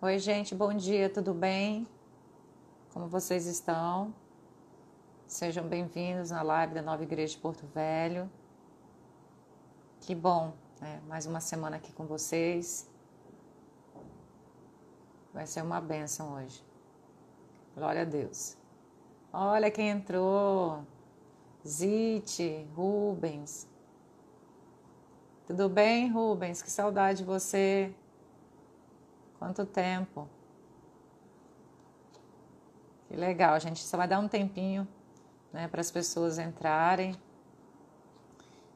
Oi, gente, bom dia, tudo bem? Como vocês estão? Sejam bem-vindos na live da Nova Igreja de Porto Velho. Que bom, né? mais uma semana aqui com vocês. Vai ser uma benção hoje. Glória a Deus. Olha quem entrou. Zite, Rubens. Tudo bem, Rubens? Que saudade de você. Quanto tempo. Que legal, a gente só vai dar um tempinho né, para as pessoas entrarem.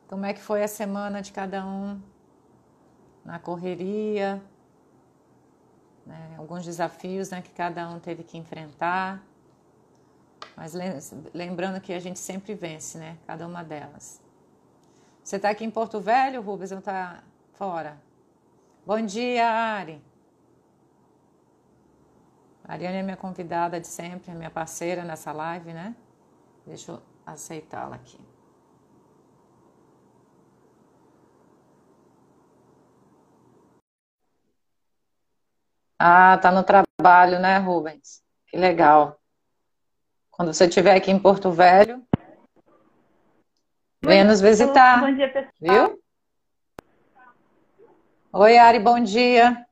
Como é que foi a semana de cada um? Na correria, né, alguns desafios né, que cada um teve que enfrentar. Mas lembrando que a gente sempre vence, né? Cada uma delas. Você está aqui em Porto Velho, Rubens, ou está fora? Bom dia, Ari. A Ariane é minha convidada de sempre, é minha parceira nessa live, né? Deixa eu aceitá-la aqui. Ah, tá no trabalho, né, Rubens? Que legal. Quando você estiver aqui em Porto Velho, venha nos visitar. Bom dia, pessoal. Viu? Oi, Ari, bom dia.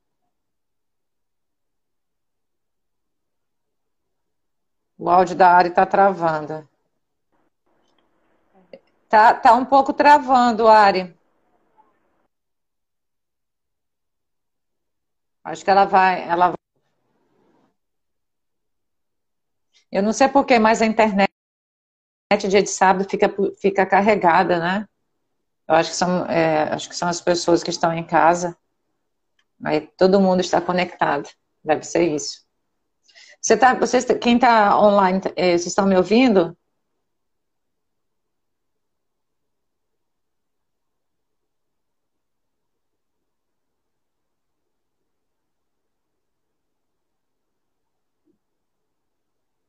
O áudio da Ari está travando. Tá, tá um pouco travando, Ari. Acho que ela vai, ela Eu não sei porquê, mas a internet dia de sábado fica, fica carregada, né? Eu acho que são, é, acho que são as pessoas que estão em casa. Aí todo mundo está conectado. Deve ser isso. Você tá, vocês, quem está online, é, vocês estão me ouvindo?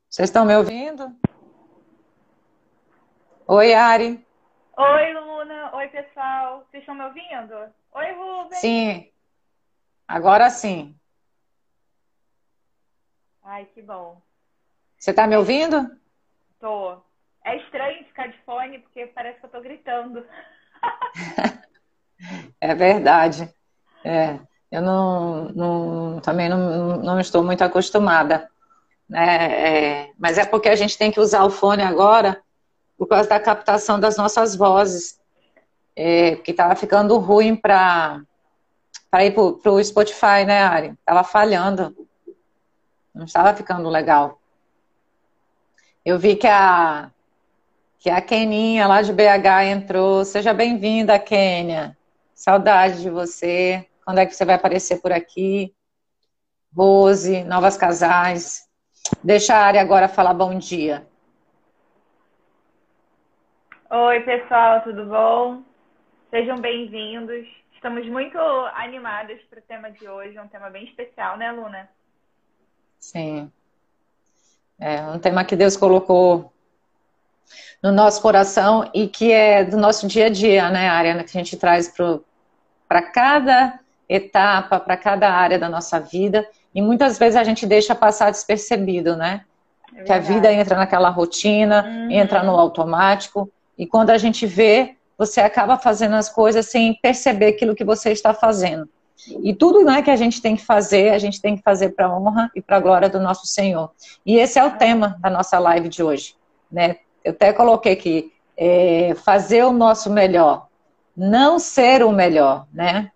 Vocês estão me ouvindo? Oi, Ari. Oi, Luna. Oi, pessoal. Vocês estão me ouvindo? Oi, Rubens. Sim. Agora sim. Ai, que bom. Você está me ouvindo? Tô. É estranho ficar de fone porque parece que eu tô gritando. é verdade. É, eu não, não também não, não estou muito acostumada né? É, mas é porque a gente tem que usar o fone agora por causa da captação das nossas vozes, é, que estava ficando ruim para ir para o Spotify, né, Ari? Estava falhando, não estava ficando legal. Eu vi que a que a Keninha lá de BH entrou. Seja bem-vinda, Kênia. Saudade de você. Quando é que você vai aparecer por aqui? Rose, novas casais. Deixa a área agora falar bom dia. Oi, pessoal, tudo bom? Sejam bem-vindos. Estamos muito animadas para o tema de hoje, um tema bem especial, né, Luna? Sim. É um tema que Deus colocou no nosso coração e que é do nosso dia a dia, né, Ariana, que a gente traz para cada etapa, para cada área da nossa vida e muitas vezes a gente deixa passar despercebido, né? É que a vida entra naquela rotina, uhum. entra no automático, e quando a gente vê, você acaba fazendo as coisas sem perceber aquilo que você está fazendo. E tudo né, que a gente tem que fazer, a gente tem que fazer para a honra e para a glória do nosso Senhor. E esse é o tema da nossa live de hoje. Né? Eu até coloquei aqui, é, fazer o nosso melhor, não ser o melhor, né?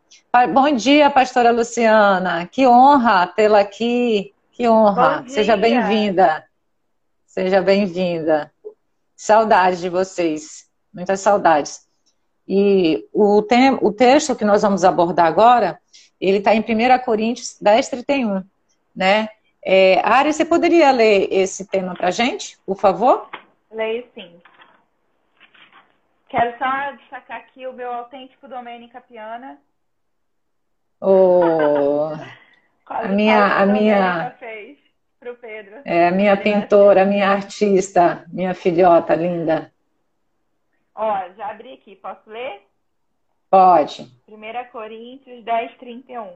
Bom dia, pastora Luciana. Que honra tê-la aqui. Que honra. Seja bem-vinda. Seja bem-vinda. Saudades de vocês. Muitas saudades. E o, tem, o texto que nós vamos abordar agora, ele está em 1 Coríntios 10, 31. Né? É, Ari, você poderia ler esse tema para gente, por favor? Leio sim. Quero só destacar aqui o meu autêntico Domênica Piana, Oh, a minha, a minha, pro Pedro. É, a minha pintora, a minha artista, minha filhota linda. Ó, já abri aqui, posso ler? Pode. 1 Coríntios 10, 31.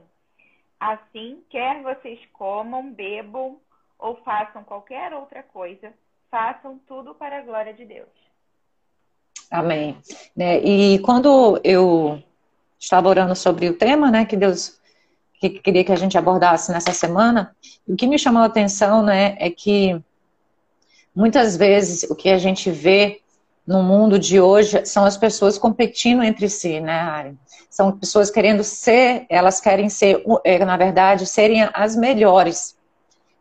Assim, quer vocês comam, bebam ou façam qualquer outra coisa, façam tudo para a glória de Deus. Amém. Né? E quando eu estava orando sobre o tema, né, que Deus que queria que a gente abordasse nessa semana, o que me chamou a atenção, né, é que muitas vezes o que a gente vê no mundo de hoje são as pessoas competindo entre si, né, Ari? São pessoas querendo ser, elas querem ser, é, na verdade, serem as melhores,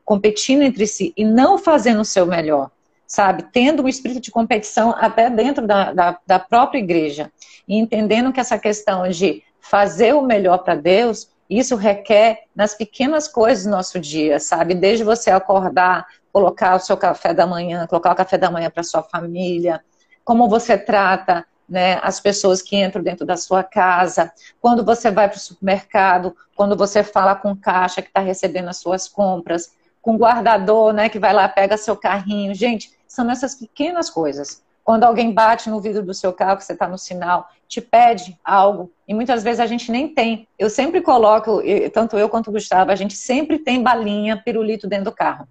competindo entre si e não fazendo o seu melhor, sabe? Tendo um espírito de competição até dentro da, da, da própria igreja. E entendendo que essa questão de fazer o melhor para Deus, isso requer nas pequenas coisas do nosso dia, sabe? Desde você acordar, colocar o seu café da manhã, colocar o café da manhã para sua família, como você trata né, as pessoas que entram dentro da sua casa, quando você vai para o supermercado, quando você fala com o caixa que está recebendo as suas compras, com o guardador, né, que vai lá pega seu carrinho. Gente, são essas pequenas coisas. Quando alguém bate no vidro do seu carro, que você está no sinal, te pede algo, e muitas vezes a gente nem tem. Eu sempre coloco, tanto eu quanto o Gustavo, a gente sempre tem balinha, pirulito dentro do carro.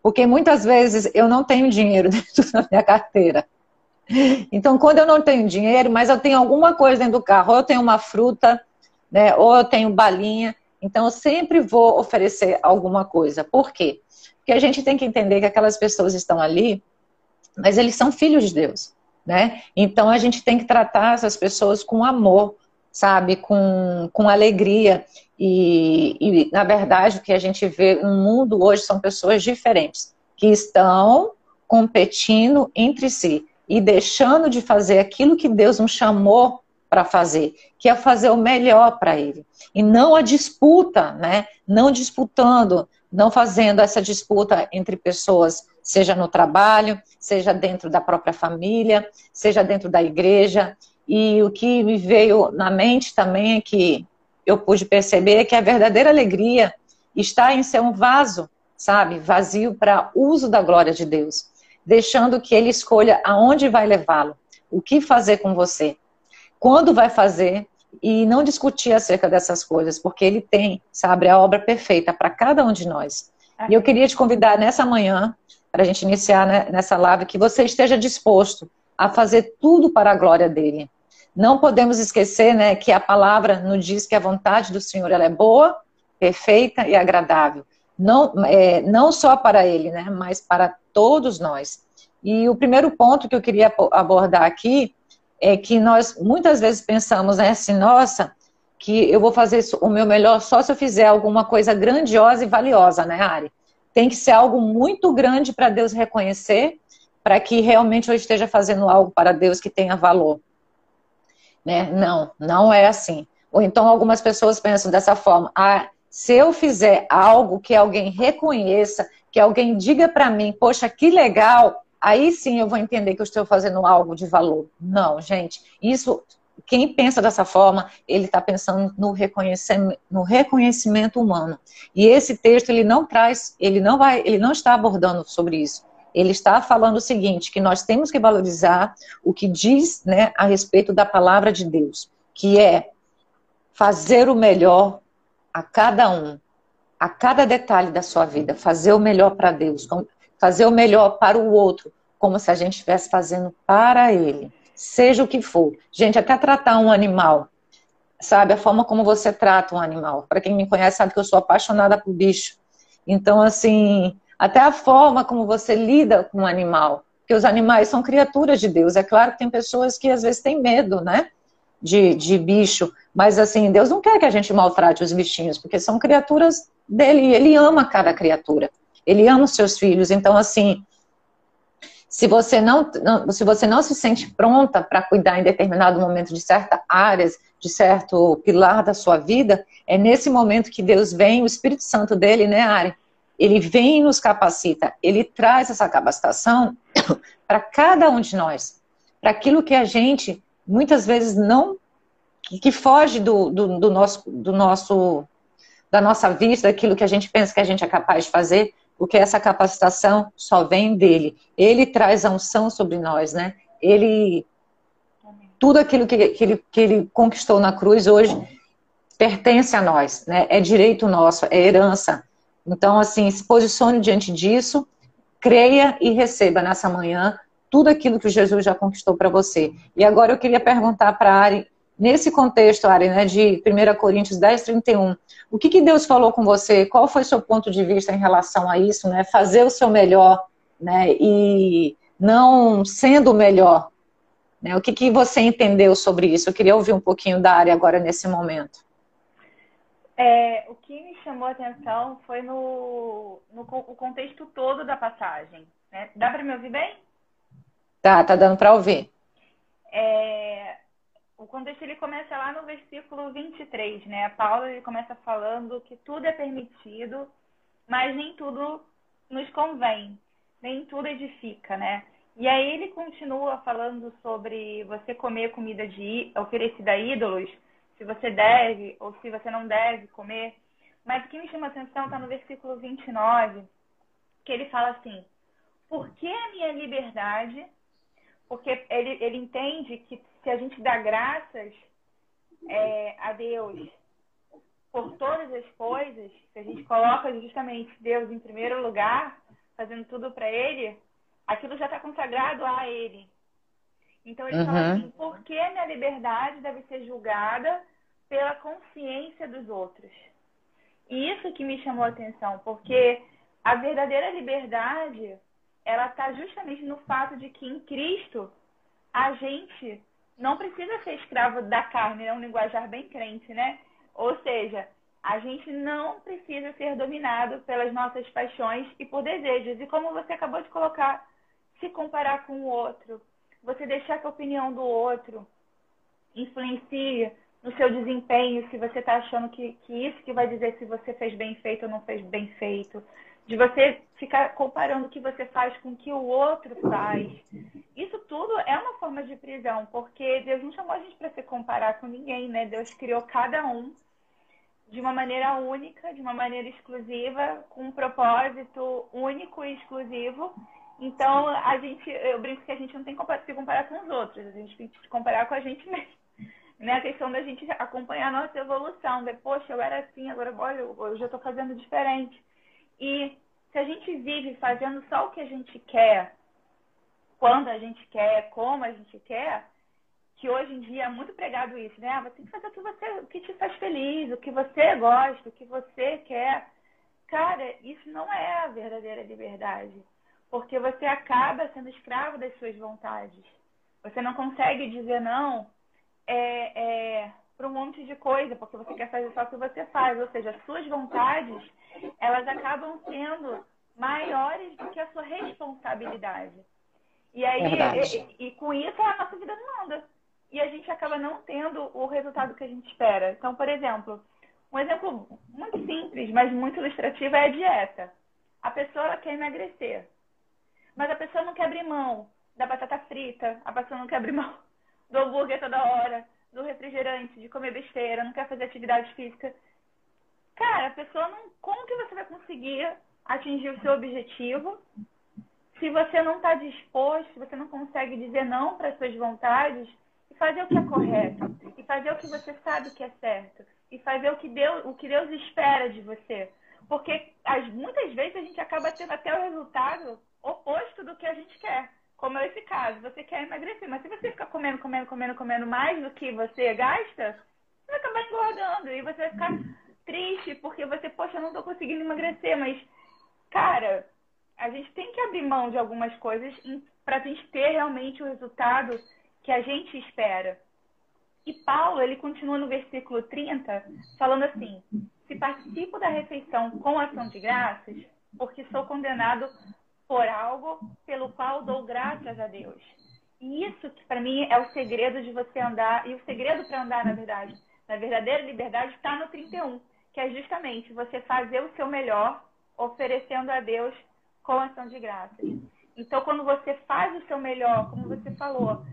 Porque muitas vezes eu não tenho dinheiro dentro da minha carteira. Então, quando eu não tenho dinheiro, mas eu tenho alguma coisa dentro do carro, ou eu tenho uma fruta, né, ou eu tenho balinha, então eu sempre vou oferecer alguma coisa. Por quê? Porque a gente tem que entender que aquelas pessoas estão ali, mas eles são filhos de Deus, né? Então a gente tem que tratar essas pessoas com amor, sabe, com, com alegria. E, e, na verdade, o que a gente vê no mundo hoje são pessoas diferentes, que estão competindo entre si e deixando de fazer aquilo que Deus nos chamou para fazer, que é fazer o melhor para Ele. E não a disputa, né? Não disputando, não fazendo essa disputa entre pessoas, seja no trabalho, seja dentro da própria família, seja dentro da igreja. E o que me veio na mente também é que eu pude perceber que a verdadeira alegria está em ser um vaso, sabe? Vazio para uso da glória de Deus deixando que ele escolha aonde vai levá-lo, o que fazer com você, quando vai fazer e não discutir acerca dessas coisas, porque ele tem, sabe, a obra perfeita para cada um de nós. E eu queria te convidar nessa manhã, para a gente iniciar né, nessa live, que você esteja disposto a fazer tudo para a glória dele. Não podemos esquecer né, que a palavra nos diz que a vontade do Senhor ela é boa, perfeita e agradável não, é, não só para ele, né, mas para todos nós. E o primeiro ponto que eu queria abordar aqui é que nós muitas vezes pensamos, né, assim, nossa, que eu vou fazer o meu melhor só se eu fizer alguma coisa grandiosa e valiosa, né, Ari? Tem que ser algo muito grande para Deus reconhecer, para que realmente eu esteja fazendo algo para Deus que tenha valor. Né? Não, não é assim. Ou então algumas pessoas pensam dessa forma, ah, se eu fizer algo que alguém reconheça, que alguém diga para mim, poxa, que legal, aí sim eu vou entender que eu estou fazendo algo de valor. Não, gente, isso, quem pensa dessa forma, ele está pensando no reconhecimento, no reconhecimento humano. E esse texto ele não traz, ele não vai, ele não está abordando sobre isso. Ele está falando o seguinte, que nós temos que valorizar o que diz, né, a respeito da palavra de Deus, que é fazer o melhor a cada um, a cada detalhe da sua vida, fazer o melhor para Deus, fazer o melhor para o outro, como se a gente estivesse fazendo para ele, seja o que for. Gente, até tratar um animal, sabe? A forma como você trata um animal. Para quem me conhece, sabe que eu sou apaixonada por bicho. Então, assim, até a forma como você lida com um animal. Porque os animais são criaturas de Deus. É claro que tem pessoas que às vezes têm medo, né? De, de bicho. Mas assim, Deus não quer que a gente maltrate os bichinhos, porque são criaturas dele, ele ama cada criatura. Ele ama os seus filhos. Então, assim, se você não, não se você não se sente pronta para cuidar em determinado momento de certas áreas, de certo pilar da sua vida, é nesse momento que Deus vem, o Espírito Santo dele, né, Ari? Ele vem e nos capacita, ele traz essa capacitação para cada um de nós, para aquilo que a gente muitas vezes não que foge do, do, do, nosso, do nosso, da nossa vista, daquilo que a gente pensa que a gente é capaz de fazer, porque essa capacitação só vem dele. Ele traz a unção sobre nós, né? Ele tudo aquilo que, que, ele, que ele conquistou na cruz hoje, pertence a nós, né? É direito nosso, é herança. Então, assim, se posicione diante disso, creia e receba nessa manhã tudo aquilo que Jesus já conquistou para você. E agora eu queria perguntar para a Ari, nesse contexto, Ari, né, de 1 Coríntios 10, 31, o que, que Deus falou com você? Qual foi seu ponto de vista em relação a isso, né? Fazer o seu melhor, né? E não sendo o melhor. Né? O que, que você entendeu sobre isso? Eu queria ouvir um pouquinho da área agora nesse momento. É, o que me chamou a atenção foi no, no o contexto todo da passagem. Né? Dá para me ouvir bem? Tá, tá dando para ouvir. É, o contexto ele começa lá no versículo 23, né? Paulo ele começa falando que tudo é permitido, mas nem tudo nos convém, nem tudo edifica, né? E aí ele continua falando sobre você comer comida de oferecida a ídolos, se você deve ou se você não deve comer. Mas o que me chama a atenção está no versículo 29, que ele fala assim: Por que a minha liberdade? Porque ele, ele entende que se a gente dá graças é, a Deus por todas as coisas, se a gente coloca justamente Deus em primeiro lugar, fazendo tudo para Ele, aquilo já está consagrado a ele. Então ele uhum. fala assim, por que minha liberdade deve ser julgada pela consciência dos outros? E isso que me chamou a atenção, porque a verdadeira liberdade, ela está justamente no fato de que em Cristo a gente não precisa ser escravo da carne, é um linguajar bem crente, né? Ou seja, a gente não precisa ser dominado pelas nossas paixões e por desejos. E como você acabou de colocar, se comparar com o outro, você deixar que a opinião do outro influencie no seu desempenho, se você está achando que, que isso que vai dizer se você fez bem feito ou não fez bem feito, de você ficar comparando o que você faz com o que o outro faz. Isso tudo é uma forma de prisão, porque Deus não chamou a gente para se comparar com ninguém, né? Deus criou cada um de uma maneira única, de uma maneira exclusiva, com um propósito único e exclusivo. Então, a gente, eu brinco que a gente não tem que se comparar com os outros, a gente tem que se comparar com a gente mesmo. Né? A questão da gente acompanhar a nossa evolução, ver, poxa, eu era assim, agora olha, eu já estou fazendo diferente. E se a gente vive fazendo só o que a gente quer, quando a gente quer, como a gente quer, que hoje em dia é muito pregado isso, né? Ah, você tem que fazer o que, você, o que te faz feliz, o que você gosta, o que você quer. Cara, isso não é a verdadeira liberdade porque você acaba sendo escravo das suas vontades. Você não consegue dizer não é, é, para um monte de coisa, porque você quer fazer só o que você faz. Ou seja, as suas vontades, elas acabam sendo maiores do que a sua responsabilidade. E aí, e, e, com isso, a nossa vida não anda. E a gente acaba não tendo o resultado que a gente espera. Então, por exemplo, um exemplo muito simples, mas muito ilustrativo é a dieta. A pessoa quer emagrecer. Mas a pessoa não quer abrir mão da batata frita, a pessoa não quer abrir mão do hambúrguer toda hora, do refrigerante, de comer besteira, não quer fazer atividade física. Cara, a pessoa não. Como que você vai conseguir atingir o seu objetivo se você não está disposto, se você não consegue dizer não para as suas vontades e fazer o que é correto, e fazer o que você sabe que é certo, e fazer o que Deus, o que Deus espera de você. Porque as, muitas vezes a gente acaba tendo até o resultado oposto do que a gente quer. Como é esse caso, você quer emagrecer, mas se você ficar comendo, comendo, comendo, comendo mais do que você gasta, você vai acabar engordando e você vai ficar triste porque você, poxa, eu não estou conseguindo emagrecer, mas, cara, a gente tem que abrir mão de algumas coisas para a gente ter realmente o resultado que a gente espera. E Paulo, ele continua no versículo 30, falando assim: Se participo da refeição com ação de graças, porque sou condenado por algo pelo qual dou graças a Deus. E isso que para mim é o segredo de você andar, e o segredo para andar, na verdade, na verdadeira liberdade está no 31, que é justamente você fazer o seu melhor, oferecendo a Deus com ação de graças. Então, quando você faz o seu melhor, como você falou,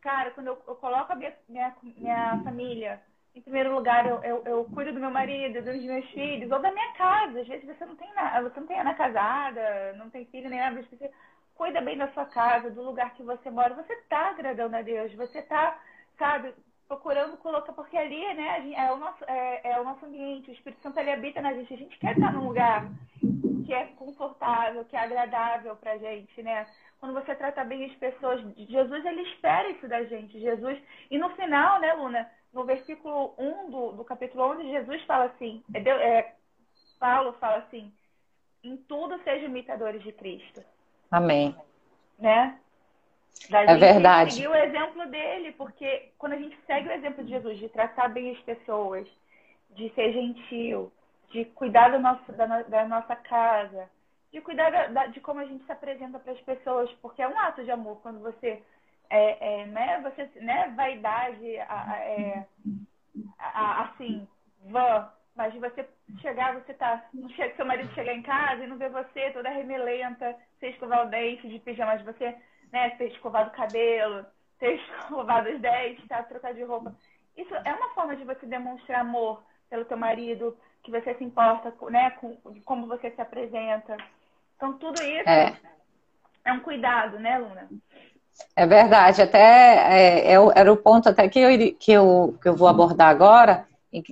cara, quando eu, eu coloco a minha, minha, minha família em primeiro lugar, eu, eu, eu, cuido do meu marido, dos meus filhos, ou da minha casa. Às vezes você não tem nada, você não tem Ana casada, não tem filho nem nada, você cuida bem da sua casa, do lugar que você mora. Você está agradando a Deus, você está, sabe, procurando colocar, porque ali, né, é o nosso, é, é, o nosso ambiente, o Espírito Santo ele habita na gente, a gente quer estar num lugar que é confortável, que é agradável pra gente, né? Quando você trata bem as pessoas, Jesus ele espera isso da gente, Jesus. E no final, né, Luna, no versículo 1 do, do capítulo 11, Jesus fala assim, é, é, Paulo fala assim, em tudo sejam imitadores de Cristo. Amém. Né? Da é verdade. seguir o exemplo dele, porque quando a gente segue o exemplo de Jesus, de tratar bem as pessoas, de ser gentil, de cuidar do nosso, da, da nossa casa, de cuidar da, da, de como a gente se apresenta para as pessoas, porque é um ato de amor quando você é, é né, você, né, vaidade, é, assim, vã, mas você chegar, você tá, não chega, seu marido chegar em casa e não ver você toda remelenta, você escovar o dente de pijama, mas você né, ter escovado o cabelo, ter escovado os dentes, tá, trocar de roupa. Isso é uma forma de você demonstrar amor pelo teu marido, que você se importa, né, com como você se apresenta. Então tudo isso é, é um cuidado, né, Luna? É verdade, até é, é, era o ponto até que eu, que eu, que eu vou abordar agora,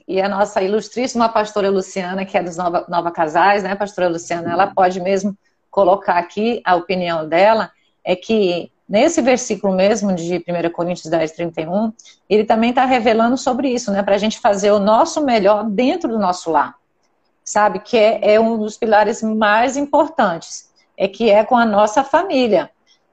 e a nossa ilustríssima pastora Luciana, que é dos Nova, Nova Casais, né, pastora Luciana, ela pode mesmo colocar aqui a opinião dela, é que nesse versículo mesmo de 1 Coríntios 10, 31, ele também está revelando sobre isso, né? Para a gente fazer o nosso melhor dentro do nosso lar. Sabe? Que é, é um dos pilares mais importantes. É que é com a nossa família.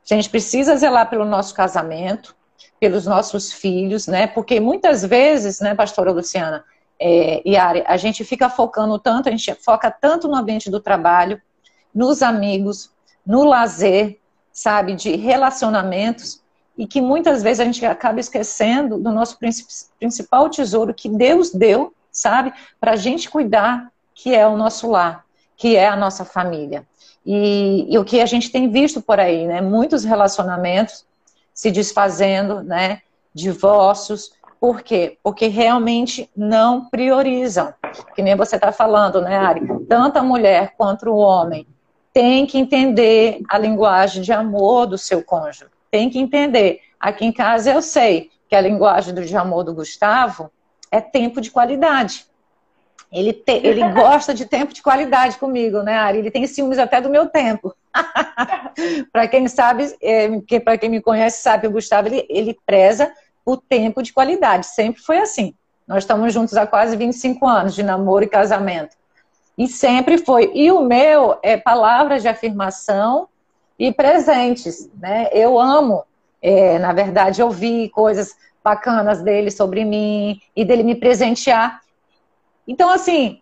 A gente precisa zelar pelo nosso casamento, pelos nossos filhos, né? Porque muitas vezes, né, pastora Luciana é, e Ari, a gente fica focando tanto, a gente foca tanto no ambiente do trabalho, nos amigos, no lazer, sabe, de relacionamentos, e que muitas vezes a gente acaba esquecendo do nosso principal tesouro que Deus deu, sabe, para a gente cuidar, que é o nosso lar, que é a nossa família. E, e, o que a gente tem visto por aí, né, muitos relacionamentos se desfazendo, né, divórcios, por quê? Porque realmente não priorizam. Que nem você está falando, né, Ari? Tanto a mulher quanto o homem tem que entender a linguagem de amor do seu cônjuge. Tem que entender. Aqui em casa eu sei que a linguagem de amor do Gustavo é tempo de qualidade. Ele, te, ele gosta de tempo de qualidade comigo, né, Ari? Ele tem ciúmes até do meu tempo. para quem sabe, é, que para quem me conhece sabe, o Gustavo ele, ele preza o tempo de qualidade. Sempre foi assim. Nós estamos juntos há quase 25 anos de namoro e casamento. E sempre foi. E o meu é palavras de afirmação e presentes, né? Eu amo, é, na verdade, ouvir coisas bacanas dele sobre mim e dele me presentear. Então, assim,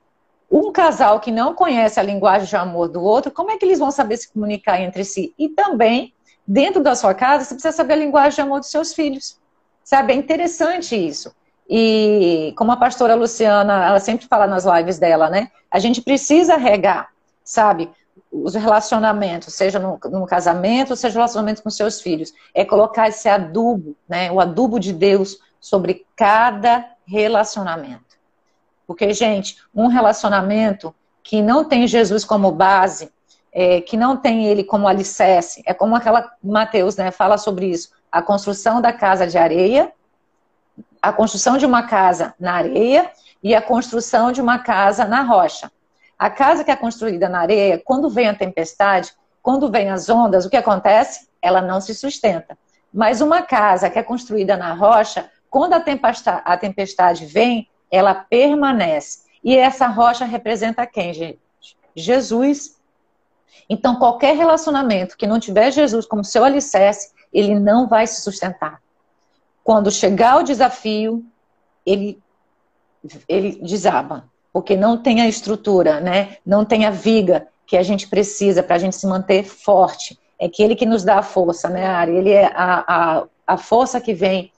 um casal que não conhece a linguagem de amor do outro, como é que eles vão saber se comunicar entre si? E também, dentro da sua casa, você precisa saber a linguagem de amor dos seus filhos. Sabe? É interessante isso. E como a pastora Luciana, ela sempre fala nas lives dela, né? A gente precisa regar, sabe? Os relacionamentos, seja no, no casamento, seja relacionamento com seus filhos. É colocar esse adubo, né? O adubo de Deus sobre cada relacionamento. Porque, gente, um relacionamento que não tem Jesus como base, é, que não tem ele como alicerce, é como aquela Mateus, né, fala sobre isso, a construção da casa de areia a construção de uma casa na areia e a construção de uma casa na rocha. A casa que é construída na areia, quando vem a tempestade, quando vem as ondas, o que acontece? Ela não se sustenta. Mas uma casa que é construída na rocha, quando a tempestade, a tempestade vem, ela permanece. E essa rocha representa quem, gente? Jesus. Então, qualquer relacionamento que não tiver Jesus como seu alicerce, ele não vai se sustentar. Quando chegar o desafio, ele, ele desaba, porque não tem a estrutura, né? não tem a viga que a gente precisa para a gente se manter forte. É que ele que nos dá a força, né, Ari? Ele é a, a, a força que vem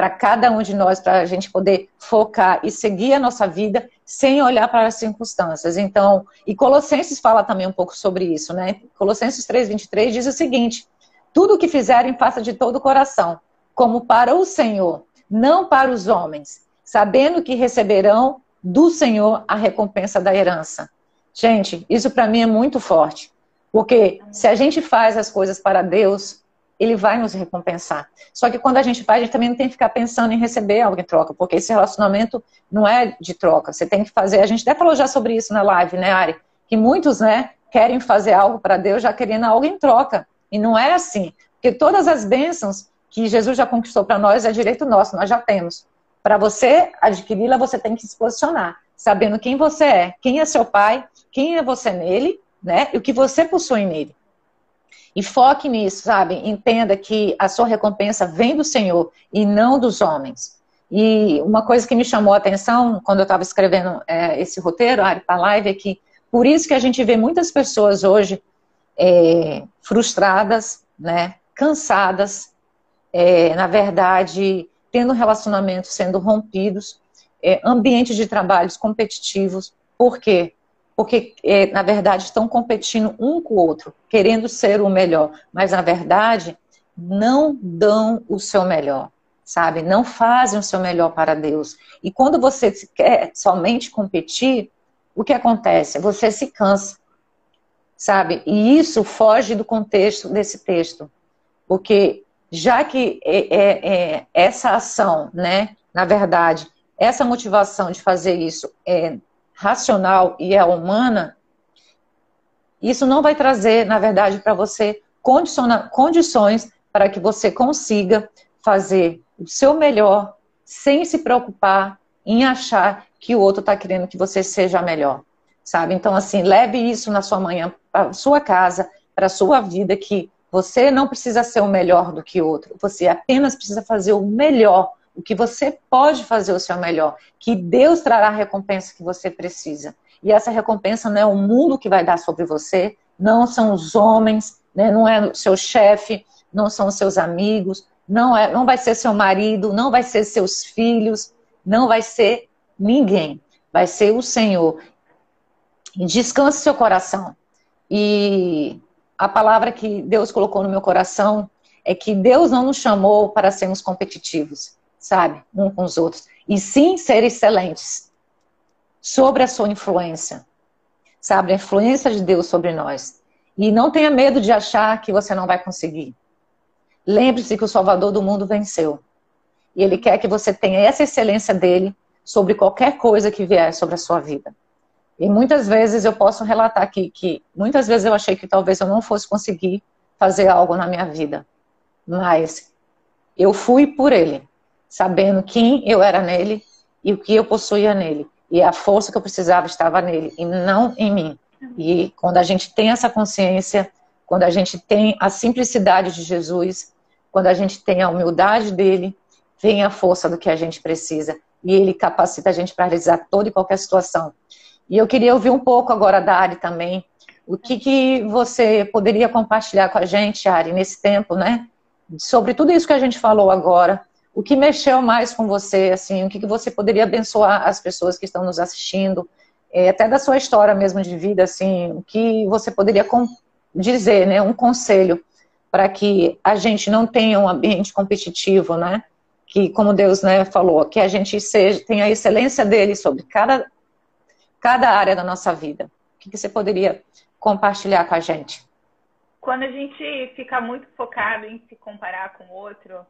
para cada um de nós, para a gente poder focar e seguir a nossa vida sem olhar para as circunstâncias. Então, e Colossenses fala também um pouco sobre isso, né? Colossenses 3:23 diz o seguinte: tudo o que fizerem, faça de todo o coração, como para o Senhor, não para os homens, sabendo que receberão do Senhor a recompensa da herança. Gente, isso para mim é muito forte. Porque se a gente faz as coisas para Deus, ele vai nos recompensar. Só que quando a gente faz, a gente também não tem que ficar pensando em receber algo em troca, porque esse relacionamento não é de troca. Você tem que fazer. A gente até falou já sobre isso na live, né, Ari? Que muitos, né, querem fazer algo para Deus já querendo algo em troca. E não é assim. Porque todas as bênçãos que Jesus já conquistou para nós é direito nosso, nós já temos. Para você adquiri-la, você tem que se posicionar, sabendo quem você é, quem é seu pai, quem é você nele, né? E o que você possui nele. E foque nisso, sabe? Entenda que a sua recompensa vem do Senhor e não dos homens. E uma coisa que me chamou a atenção quando eu estava escrevendo é, esse roteiro, Ari, para a live, é que por isso que a gente vê muitas pessoas hoje é, frustradas, né, cansadas, é, na verdade, tendo relacionamentos sendo rompidos, é, ambientes de trabalhos competitivos. Por quê? Porque, é, na verdade, estão competindo um com o outro, querendo ser o melhor, mas, na verdade, não dão o seu melhor, sabe? Não fazem o seu melhor para Deus. E quando você quer somente competir, o que acontece? Você se cansa, sabe? E isso foge do contexto desse texto. Porque já que é, é, é, essa ação, né, na verdade, essa motivação de fazer isso é racional e é humana, isso não vai trazer, na verdade, para você condições para que você consiga fazer o seu melhor sem se preocupar em achar que o outro está querendo que você seja melhor, sabe? Então, assim, leve isso na sua manhã, para sua casa, para sua vida, que você não precisa ser o melhor do que o outro, você apenas precisa fazer o melhor, o que você pode fazer o seu melhor, que Deus trará a recompensa que você precisa. E essa recompensa não é o mundo que vai dar sobre você, não são os homens, né? não é o seu chefe, não são os seus amigos, não, é, não vai ser seu marido, não vai ser seus filhos, não vai ser ninguém, vai ser o Senhor. Descanse seu coração. E a palavra que Deus colocou no meu coração é que Deus não nos chamou para sermos competitivos, sabe, um com os outros, e sim ser excelentes sobre a sua influência, sabe, a influência de Deus sobre nós. E não tenha medo de achar que você não vai conseguir. Lembre-se que o Salvador do mundo venceu. E Ele quer que você tenha essa excelência dele sobre qualquer coisa que vier sobre a sua vida. E muitas vezes eu posso relatar aqui que muitas vezes eu achei que talvez eu não fosse conseguir fazer algo na minha vida. Mas eu fui por ele, sabendo quem eu era nele e o que eu possuía nele. E a força que eu precisava estava nele e não em mim. E quando a gente tem essa consciência, quando a gente tem a simplicidade de Jesus, quando a gente tem a humildade dele, vem a força do que a gente precisa. E ele capacita a gente para realizar toda e qualquer situação. E eu queria ouvir um pouco agora da Ari também. O que, que você poderia compartilhar com a gente, Ari, nesse tempo, né? Sobre tudo isso que a gente falou agora. O que mexeu mais com você, assim? O que, que você poderia abençoar as pessoas que estão nos assistindo? É, até da sua história mesmo de vida, assim, o que você poderia dizer, né? Um conselho para que a gente não tenha um ambiente competitivo, né? Que, como Deus né, falou, que a gente seja, tenha a excelência dele sobre cada cada área da nossa vida. O que você poderia compartilhar com a gente? Quando a gente fica muito focado em se comparar com o outro,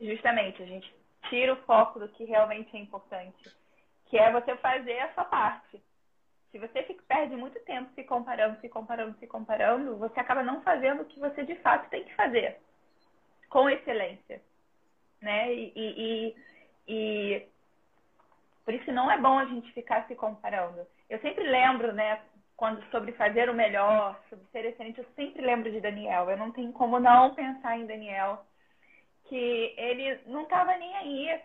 justamente a gente tira o foco do que realmente é importante, que é você fazer a sua parte. Se você fica, perde muito tempo se comparando, se comparando, se comparando, você acaba não fazendo o que você de fato tem que fazer com excelência, né? E, e, e por isso não é bom a gente ficar se comparando. Eu sempre lembro, né, quando sobre fazer o melhor, sobre ser excelente, eu sempre lembro de Daniel. Eu não tenho como não pensar em Daniel, que ele não estava nem aí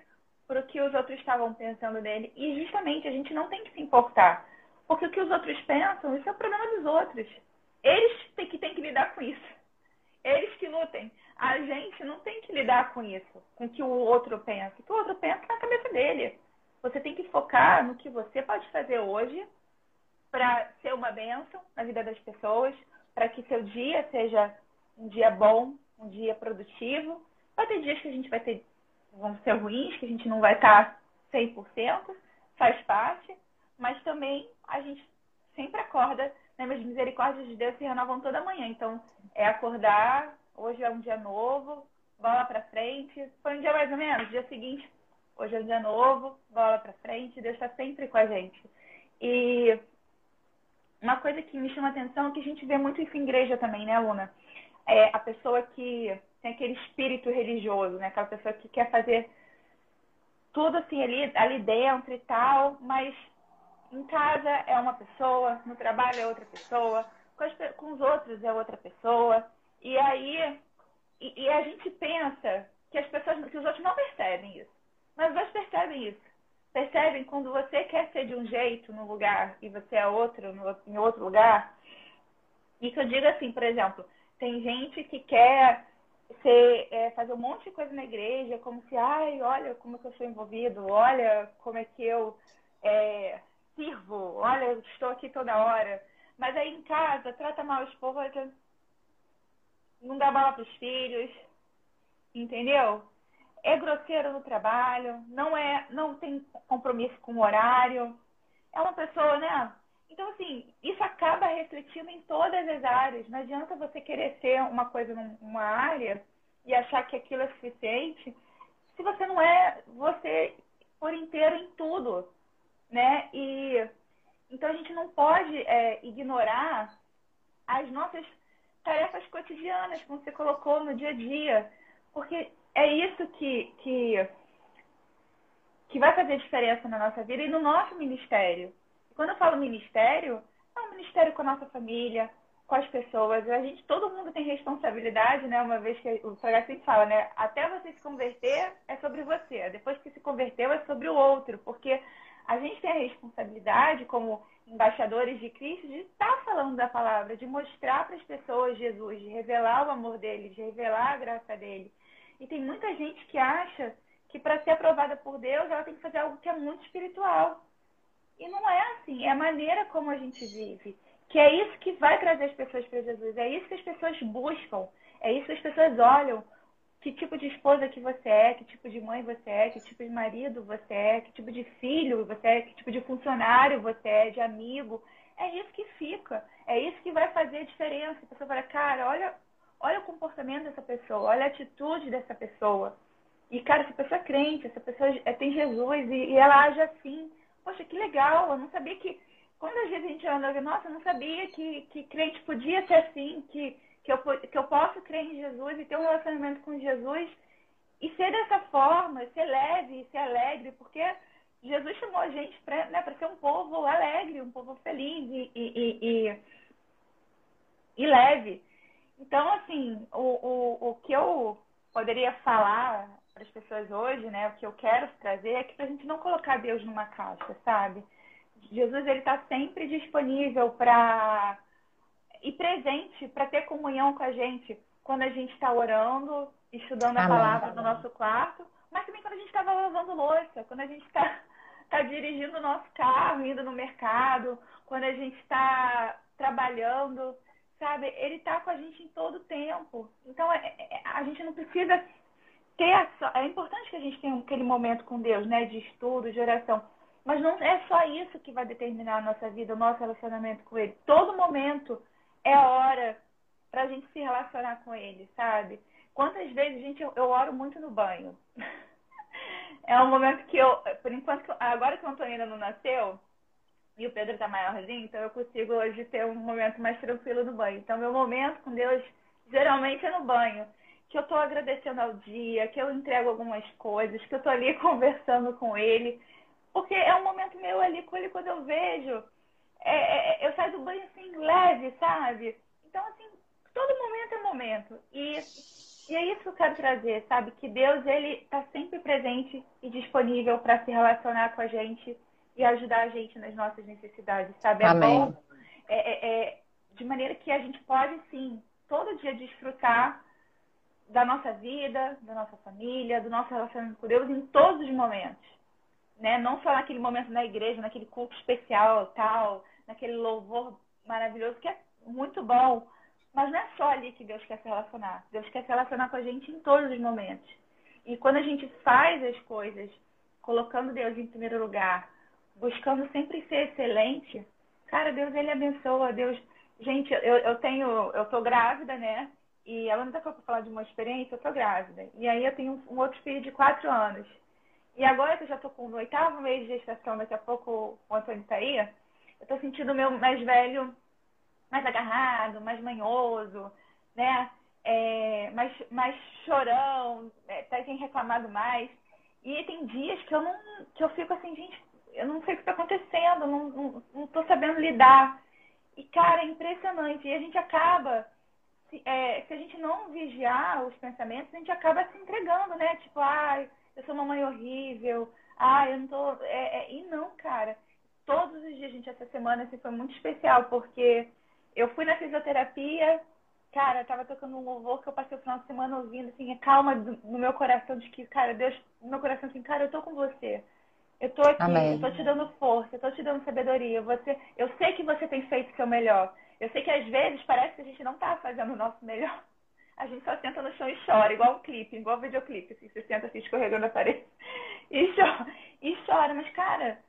para o que os outros estavam pensando nele. E justamente a gente não tem que se importar, porque o que os outros pensam, isso é o problema dos outros. Eles têm que, têm que lidar com isso. Eles que lutem. A gente não tem que lidar com isso, com o que o outro pensa. O que o outro pensa na cabeça dele. Você tem que focar no que você pode fazer hoje para ser uma bênção na vida das pessoas, para que seu dia seja um dia bom, um dia produtivo. Vai ter dias que a gente vai ter, vão ser ruins, que a gente não vai estar 100%, faz parte, mas também a gente sempre acorda, né? As misericórdias de Deus se renovam toda manhã. Então, é acordar hoje é um dia novo, bola para frente. Foi um dia mais ou menos, dia seguinte, hoje é um dia novo, bola para frente. Deus está sempre com a gente. E uma coisa que me chama atenção, que a gente vê muito isso em igreja também, né, Luna? É a pessoa que tem aquele espírito religioso, né? Aquela pessoa que quer fazer tudo assim ali, ali dentro e tal, mas em casa é uma pessoa, no trabalho é outra pessoa, com, as, com os outros é outra pessoa. E aí e, e, a gente pensa que as pessoas, que os outros não percebem isso. Mas os outros percebem isso. Percebem quando você quer ser de um jeito no lugar e você é outro no, em outro lugar. E que eu digo assim, por exemplo, tem gente que quer ser, é, fazer um monte de coisa na igreja, como se, ai, olha como que eu sou envolvido, olha como é que eu é, sirvo, olha, eu estou aqui toda hora. Mas aí em casa, trata mal a esposa, não dá bola para os filhos, entendeu? É grosseiro no trabalho, não é, não tem compromisso com o horário. É uma pessoa, né? Então, assim, isso acaba refletindo em todas as áreas. Não adianta você querer ser uma coisa numa área e achar que aquilo é suficiente se você não é você por inteiro em tudo, né? E então a gente não pode é, ignorar as nossas tarefas cotidianas, como você colocou no dia a dia, porque é isso que, que, que vai fazer diferença na nossa vida e no nosso ministério. Quando eu falo ministério, é um ministério com a nossa família, com as pessoas. A gente, todo mundo tem responsabilidade, né? Uma vez que o Sagrado sempre fala, né? Até você se converter é sobre você. Depois que se converteu é sobre o outro, porque a gente tem a responsabilidade como embaixadores de Cristo de estar falando da palavra, de mostrar para as pessoas Jesus, de revelar o amor dele, de revelar a graça dele. E tem muita gente que acha que para ser aprovada por Deus, ela tem que fazer algo que é muito espiritual. E não é assim, é a maneira como a gente vive. Que é isso que vai trazer as pessoas para Jesus, é isso que as pessoas buscam, é isso que as pessoas olham que tipo de esposa que você é, que tipo de mãe você é, que tipo de marido você é, que tipo de filho você é, que tipo de funcionário você é, de amigo. É isso que fica. É isso que vai fazer a diferença. A pessoa fala, cara, olha, olha o comportamento dessa pessoa, olha a atitude dessa pessoa. E, cara, essa pessoa é crente, essa pessoa é, tem Jesus e, e ela age assim. Poxa, que legal, eu não sabia que. Quando vezes a gente anda, nossa, eu não sabia que, que crente podia ser assim, que que eu, que eu posso crer em Jesus e ter um relacionamento com Jesus e ser dessa forma, ser leve, ser alegre, porque Jesus chamou a gente para né, ser um povo alegre, um povo feliz e, e, e, e leve. Então, assim, o, o, o que eu poderia falar para as pessoas hoje, né, o que eu quero trazer é que para a gente não colocar Deus numa caixa, sabe? Jesus ele está sempre disponível para e presente para ter comunhão com a gente quando a gente está orando, estudando a palavra no nosso quarto, mas também quando a gente está lavando louça, quando a gente está tá dirigindo o nosso carro, indo no mercado, quando a gente está trabalhando, sabe? Ele está com a gente em todo o tempo. Então, é, é, a gente não precisa ter... A, é importante que a gente tenha aquele momento com Deus, né? De estudo, de oração. Mas não é só isso que vai determinar a nossa vida, o nosso relacionamento com Ele. Todo momento é hora para a gente se relacionar com ele, sabe? Quantas vezes, gente, eu, eu oro muito no banho. é um momento que eu, por enquanto, agora que o Antônio ainda não nasceu, e o Pedro tá maiorzinho, então eu consigo hoje ter um momento mais tranquilo no banho. Então, meu momento com Deus geralmente é no banho. Que eu tô agradecendo ao dia, que eu entrego algumas coisas, que eu tô ali conversando com ele. Porque é um momento meu ali com ele quando eu vejo é, é, é, eu saio do banho assim, leve, sabe? Então, assim, todo momento é momento. E, e é isso que eu quero trazer, sabe? Que Deus, ele está sempre presente e disponível para se relacionar com a gente e ajudar a gente nas nossas necessidades, sabe? É Amém. bom, é, é, é, de maneira que a gente pode, sim, todo dia desfrutar da nossa vida, da nossa família, do nosso relacionamento com Deus em todos os momentos. Né? Não só naquele momento na igreja, naquele culto especial, tal, naquele louvor maravilhoso que é muito bom. Mas não é só ali que Deus quer se relacionar. Deus quer se relacionar com a gente em todos os momentos. E quando a gente faz as coisas colocando Deus em primeiro lugar, buscando sempre ser excelente, cara, Deus ele abençoa. Deus, gente, eu, eu tenho, eu tô grávida, né? E ela nunca foi para falar de uma experiência, eu tô grávida. E aí eu tenho um outro filho de quatro anos. E agora que eu já tô com o oitavo mês de gestação, daqui a pouco o Antônio tá aí, eu tô sentindo o meu mais velho mais agarrado, mais manhoso, né? É, mais, mais chorão, é, tá, tem reclamado mais. E tem dias que eu não que eu fico assim, gente, eu não sei o que está acontecendo, não, não, não tô sabendo lidar. E, cara, é impressionante. E a gente acaba, é, se a gente não vigiar os pensamentos, a gente acaba se entregando, né? Tipo, ai, eu sou uma mãe horrível, ai, eu não tô. É, é... E não, cara. Todos os dias, gente, essa semana assim, foi muito especial, porque eu fui na fisioterapia, cara, eu tava tocando um louvor que eu passei o final de semana ouvindo, assim, a calma no meu coração de que, cara, Deus, no meu coração assim, cara, eu tô com você. Eu tô aqui, Amém. eu tô te dando força, eu tô te dando sabedoria. Você, eu sei que você tem feito o seu melhor. Eu sei que às vezes parece que a gente não tá fazendo o nosso melhor. A gente só senta no chão e chora, igual um clipe, igual um videoclipe, assim, você senta assim, escorregando a parede. E chora, e chora. Mas, cara,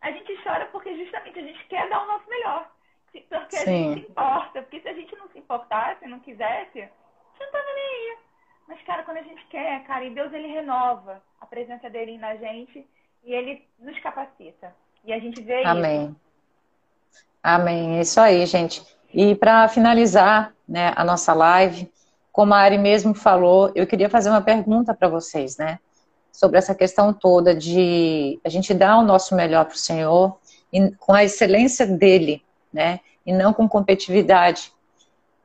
a gente chora porque justamente a gente quer dar o nosso melhor. Porque Sim. a gente se importa. Porque se a gente não se importasse, não quisesse, a gente não tava nem aí. Mas, cara, quando a gente quer, cara, e Deus ele renova a presença dele na gente e ele nos capacita. E a gente vê Amém. isso. Amém. É isso aí, gente. E para finalizar né, a nossa live, como a Ari mesmo falou, eu queria fazer uma pergunta para vocês, né? Sobre essa questão toda de a gente dar o nosso melhor para o Senhor com a excelência dele, né? E não com competitividade.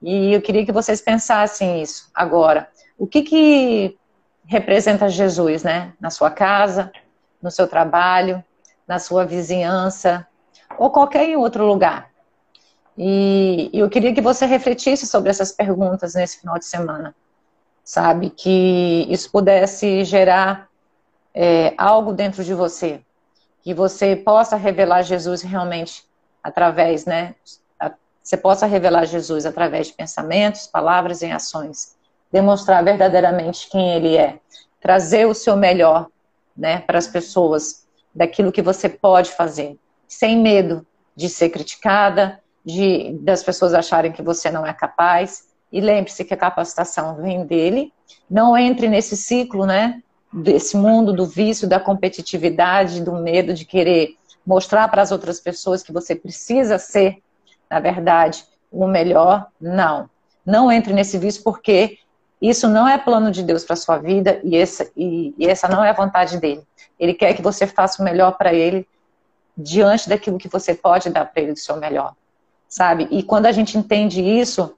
E eu queria que vocês pensassem isso agora. O que que representa Jesus, né? Na sua casa, no seu trabalho, na sua vizinhança ou qualquer outro lugar. E eu queria que você refletisse sobre essas perguntas nesse final de semana, sabe? Que isso pudesse gerar é, algo dentro de você, que você possa revelar Jesus realmente através, né? Você possa revelar Jesus através de pensamentos, palavras e ações, demonstrar verdadeiramente quem Ele é, trazer o seu melhor né, para as pessoas daquilo que você pode fazer, sem medo de ser criticada, de das pessoas acharem que você não é capaz. E lembre-se que a capacitação vem dele. Não entre nesse ciclo, né, desse mundo do vício, da competitividade, do medo de querer mostrar para as outras pessoas que você precisa ser, na verdade, o melhor. Não. Não entre nesse vício porque isso não é plano de Deus para sua vida e essa, e, e essa não é a vontade dele. Ele quer que você faça o melhor para ele diante daquilo que você pode dar para ele do seu melhor, sabe? E quando a gente entende isso,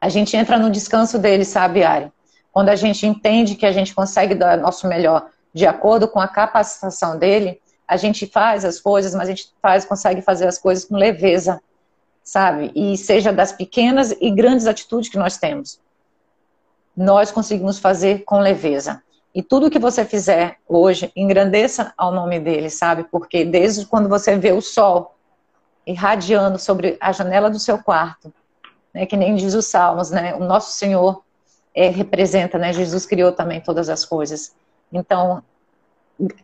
a gente entra no descanso dele, sabe, Ari? Quando a gente entende que a gente consegue dar nosso melhor de acordo com a capacitação dele, a gente faz as coisas, mas a gente faz, consegue fazer as coisas com leveza, sabe? E seja das pequenas e grandes atitudes que nós temos nós conseguimos fazer com leveza. E tudo que você fizer hoje, engrandeça ao nome dele, sabe? Porque desde quando você vê o sol irradiando sobre a janela do seu quarto, né, que nem diz os Salmos, né? O nosso Senhor é, representa, né? Jesus criou também todas as coisas. Então,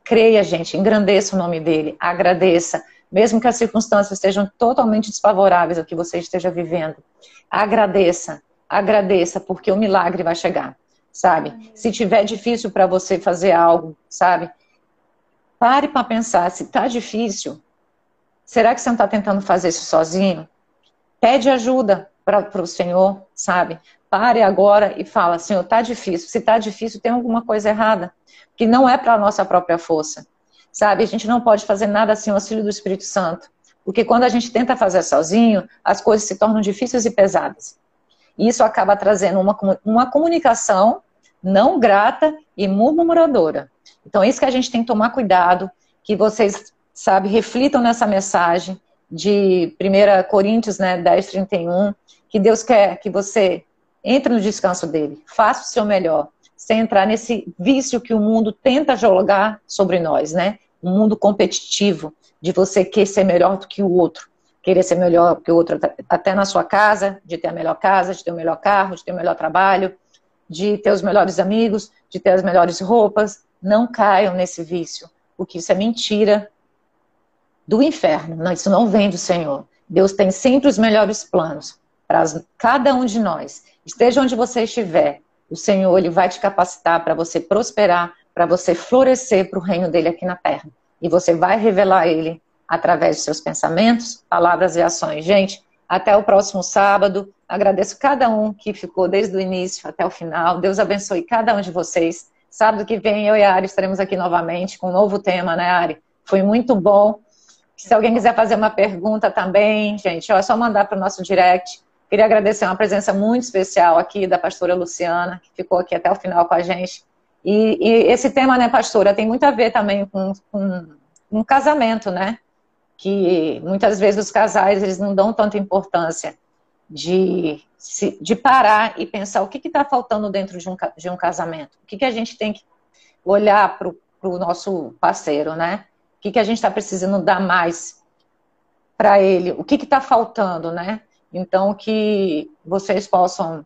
creia, gente, engrandeça o nome dele, agradeça, mesmo que as circunstâncias estejam totalmente desfavoráveis ao que você esteja vivendo. Agradeça, agradeça, porque o milagre vai chegar, sabe? Se tiver difícil para você fazer algo, sabe? Pare para pensar, se tá difícil, será que você não está tentando fazer isso sozinho? Pede ajuda para o Senhor, sabe? Pare agora e fala, Senhor, tá difícil. Se tá difícil, tem alguma coisa errada, que não é para nossa própria força, sabe? A gente não pode fazer nada sem o auxílio do Espírito Santo, porque quando a gente tenta fazer sozinho, as coisas se tornam difíceis e pesadas. Isso acaba trazendo uma, uma comunicação não grata e murmuradora. Então, é isso que a gente tem que tomar cuidado, que vocês, sabe, reflitam nessa mensagem de 1 Coríntios né, 10, 31, que Deus quer que você entre no descanso dele, faça o seu melhor, sem entrar nesse vício que o mundo tenta jogar sobre nós, né? Um mundo competitivo, de você querer ser melhor do que o outro querer ser melhor que o outro, até na sua casa, de ter a melhor casa, de ter o melhor carro, de ter o melhor trabalho, de ter os melhores amigos, de ter as melhores roupas. Não caiam nesse vício, porque isso é mentira do inferno. Isso não vem do Senhor. Deus tem sempre os melhores planos para cada um de nós. Esteja onde você estiver, o Senhor ele vai te capacitar para você prosperar, para você florescer para o reino dele aqui na terra. E você vai revelar ele através de seus pensamentos, palavras e ações. Gente, até o próximo sábado. Agradeço cada um que ficou desde o início até o final. Deus abençoe cada um de vocês. Sábado que vem eu e a Ari estaremos aqui novamente com um novo tema, né, Ari? Foi muito bom. Se alguém quiser fazer uma pergunta também, gente, ó, é só mandar para o nosso direct. Queria agradecer uma presença muito especial aqui da pastora Luciana, que ficou aqui até o final com a gente. E, e esse tema, né, pastora, tem muito a ver também com, com um casamento, né? Que muitas vezes os casais eles não dão tanta importância de, de parar e pensar o que está faltando dentro de um, de um casamento. O que, que a gente tem que olhar para o nosso parceiro, né? O que, que a gente está precisando dar mais para ele? O que está faltando, né? Então, que vocês possam,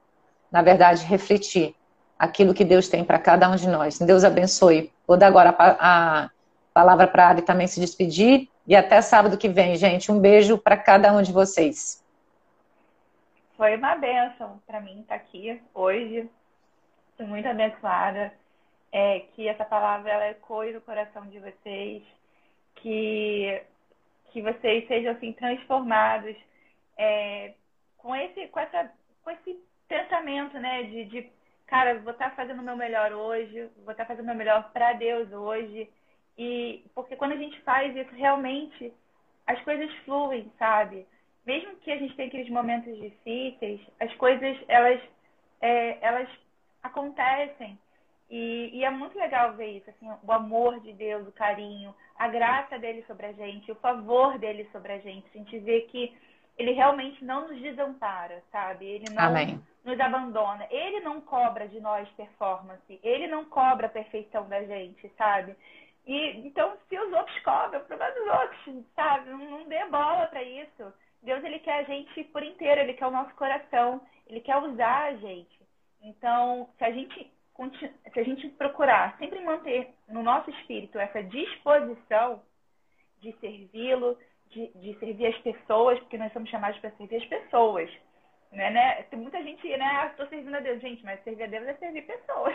na verdade, refletir aquilo que Deus tem para cada um de nós. Deus abençoe. Vou dar agora a, a palavra para a Ari também se despedir. E até sábado que vem, gente. Um beijo para cada um de vocês. Foi uma benção para mim estar aqui hoje. Estou muito abençoada. É, que essa palavra ela ecoe no coração de vocês. Que, que vocês sejam assim transformados é, com, esse, com, essa, com esse pensamento, né? De, de cara, vou estar fazendo o meu melhor hoje, vou estar fazendo o meu melhor para Deus hoje. E porque quando a gente faz isso, realmente as coisas fluem, sabe? Mesmo que a gente tenha aqueles momentos difíceis, as coisas elas é, elas acontecem. E, e, é muito legal ver isso, assim, o amor de Deus, o carinho, a graça dele sobre a gente, o favor dele sobre a gente. A gente vê que ele realmente não nos desampara, sabe? Ele não Amém. nos abandona. Ele não cobra de nós performance. Ele não cobra a perfeição da gente, sabe? E então, se os outros cobram, problema dos outros, sabe? Não, não dê bola para isso. Deus ele quer a gente por inteiro, ele quer o nosso coração, ele quer usar a gente. Então, se a gente se a gente procurar sempre manter no nosso espírito essa disposição de servi-lo, de, de servir as pessoas, porque nós somos chamados para servir as pessoas. Né, né? Tem muita gente, né? Ah, estou servindo a Deus. Gente, mas servir a Deus é servir pessoas.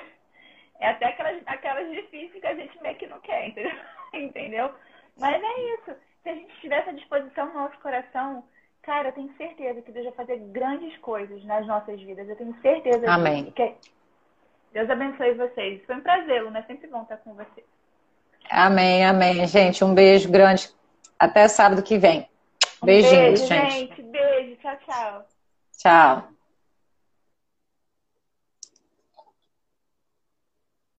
É até aquelas, aquelas difíceis que a gente meio que não quer, entendeu? entendeu? Mas é isso. Se a gente tiver essa disposição no nosso coração, cara, eu tenho certeza que Deus vai fazer grandes coisas nas nossas vidas. Eu tenho certeza Amém. que Deus abençoe vocês. Foi um prazer, Luna. É sempre bom estar com vocês. Amém, amém. Gente, um beijo grande até sábado que vem. Um Beijinhos, beijo, gente. gente. Beijo. Tchau, tchau. Tchau.